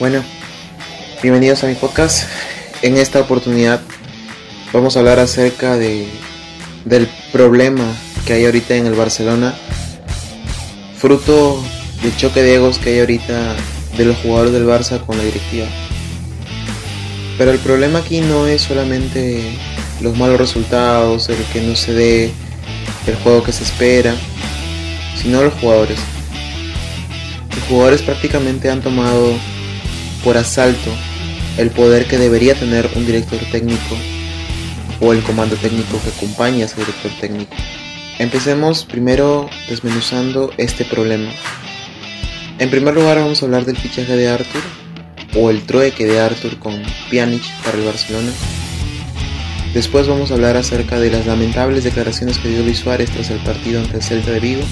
Bueno, bienvenidos a mi podcast. En esta oportunidad vamos a hablar acerca de, del problema que hay ahorita en el Barcelona, fruto del choque de egos que hay ahorita de los jugadores del Barça con la directiva. Pero el problema aquí no es solamente los malos resultados, el que no se dé el juego que se espera, sino los jugadores. Los jugadores prácticamente han tomado por asalto el poder que debería tener un director técnico o el comando técnico que acompaña a ese director técnico. Empecemos primero desmenuzando este problema. En primer lugar vamos a hablar del fichaje de Arthur o el trueque de Arthur con Pjanic para el Barcelona. Después vamos a hablar acerca de las lamentables declaraciones que dio Luis Suárez tras el partido ante el Celta de Vigo.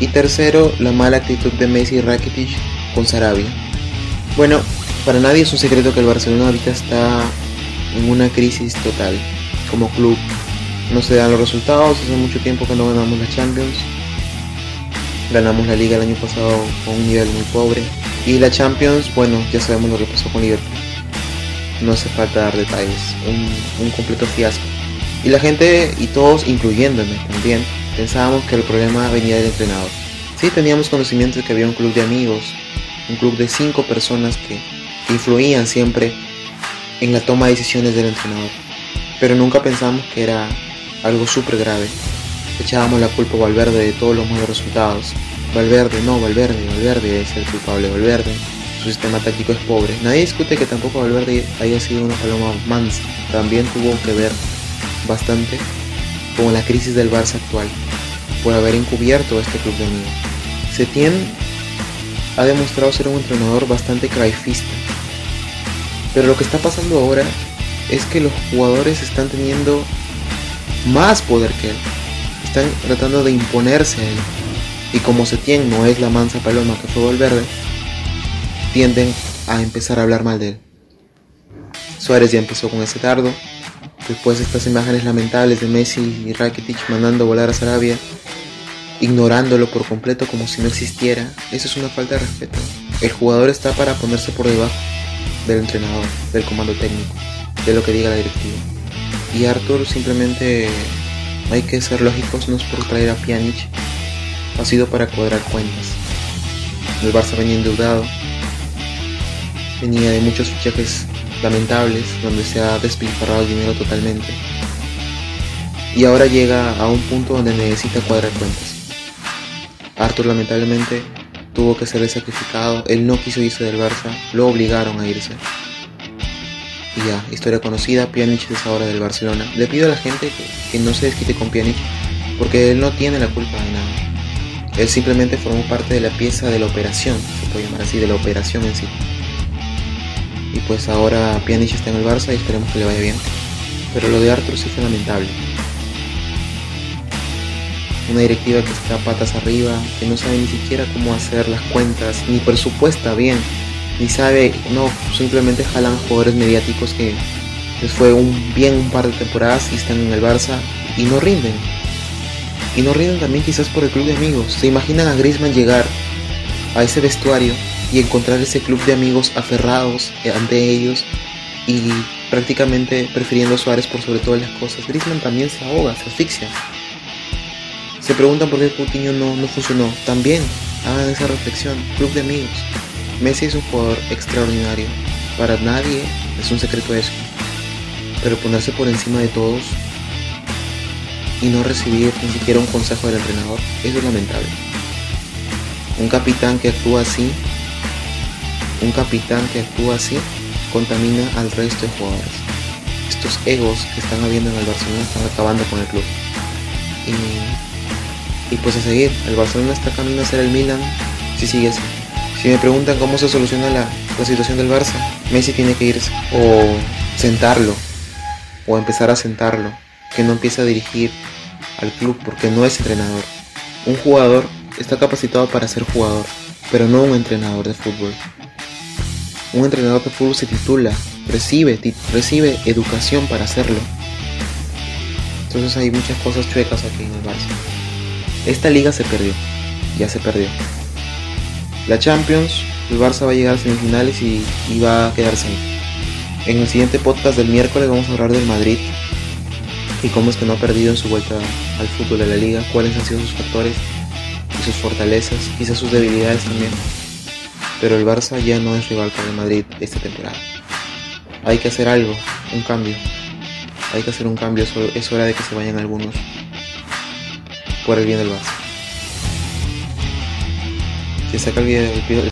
Y tercero, la mala actitud de Messi y Rakitic con Sarabia. Bueno, para nadie es un secreto que el Barcelona ahorita está en una crisis total como club. No se dan los resultados, hace mucho tiempo que no ganamos la Champions. Ganamos la liga el año pasado con un nivel muy pobre. Y la Champions, bueno, ya sabemos lo que pasó con Liverpool. No hace falta dar detalles. Un, un completo fiasco. Y la gente, y todos, incluyéndome también, pensábamos que el problema venía del entrenador. Sí teníamos conocimiento de que había un club de amigos, un club de cinco personas que influían siempre en la toma de decisiones del entrenador. Pero nunca pensamos que era algo súper grave. Echábamos la culpa a Valverde de todos los malos resultados. Valverde, no, Valverde, Valverde es el culpable, Valverde. Su sistema táctico es pobre. Nadie discute que tampoco Valverde haya sido una paloma mansa. También tuvo que ver bastante con la crisis del Barça actual, por haber encubierto este club de amigos. Setién ha demostrado ser un entrenador bastante craifista. Pero lo que está pasando ahora es que los jugadores están teniendo más poder que él. Están tratando de imponerse a él. Y como Setien no es la mansa paloma que fue Valverde, tienden a empezar a hablar mal de él. Suárez ya empezó con ese tardo. Después estas imágenes lamentables de Messi y Rakitic mandando volar a Sarabia, ignorándolo por completo como si no existiera, eso es una falta de respeto. El jugador está para ponerse por debajo del entrenador, del comando técnico, de lo que diga la directiva. Y Arthur simplemente hay que ser lógicos, no es por traer a Pjanic, ha sido para cuadrar cuentas. El Barça venía endeudado, venía de muchos fichajes lamentables, donde se ha despilfarrado el dinero totalmente. Y ahora llega a un punto donde necesita cuadrar cuentas. Arthur lamentablemente tuvo que ser sacrificado, él no quiso irse del Barça, lo obligaron a irse. Y ya, historia conocida, Pjanic es ahora del Barcelona. Le pido a la gente que, que no se desquite con Pjanic, porque él no tiene la culpa de nada. Él simplemente formó parte de la pieza de la operación, se puede llamar así, de la operación en sí. Y pues ahora Pjanic está en el Barça y esperemos que le vaya bien. Pero lo de Arthur sí fue lamentable. Una directiva que está patas arriba, que no sabe ni siquiera cómo hacer las cuentas, ni presupuesta bien, ni sabe, no, simplemente jalan jugadores mediáticos que les fue un, bien un par de temporadas y están en el Barça y no rinden. Y no rinden también quizás por el club de amigos. ¿Se imaginan a Griezmann llegar a ese vestuario y encontrar ese club de amigos aferrados ante ellos y prácticamente prefiriendo Suárez por sobre todas las cosas? Griezmann también se ahoga, se asfixia. Se preguntan por qué Coutinho no, no funcionó. También hagan esa reflexión. Club de amigos. Messi es un jugador extraordinario. Para nadie es un secreto eso. Pero ponerse por encima de todos y no recibir ni siquiera un consejo del entrenador, es lamentable. Un capitán que actúa así, un capitán que actúa así, contamina al resto de jugadores. Estos egos que están habiendo en el Barcelona están acabando con el club. Y, y pues a seguir, el Barcelona está camino a ser el Milan si sigue así. Si me preguntan cómo se soluciona la, la situación del Barça, Messi tiene que irse o sentarlo o empezar a sentarlo, que no empiece a dirigir al club porque no es entrenador. Un jugador está capacitado para ser jugador, pero no un entrenador de fútbol. Un entrenador de fútbol se titula, recibe, recibe educación para hacerlo. Entonces hay muchas cosas chuecas aquí en el Barça. Esta liga se perdió, ya se perdió. La Champions el Barça va a llegar a semifinales y, va a quedarse ahí. En el siguiente podcast del miércoles vamos a hablar del Madrid y cómo es que no ha perdido en su vuelta al fútbol de la liga, cuáles han sido sus factores y sus fortalezas, quizás sus debilidades también. Pero el Barça ya no es rival para el Madrid esta temporada. Hay que hacer algo, un cambio. Hay que hacer un cambio, es hora de que se vayan algunos por el bien del Barça. Si saca el video,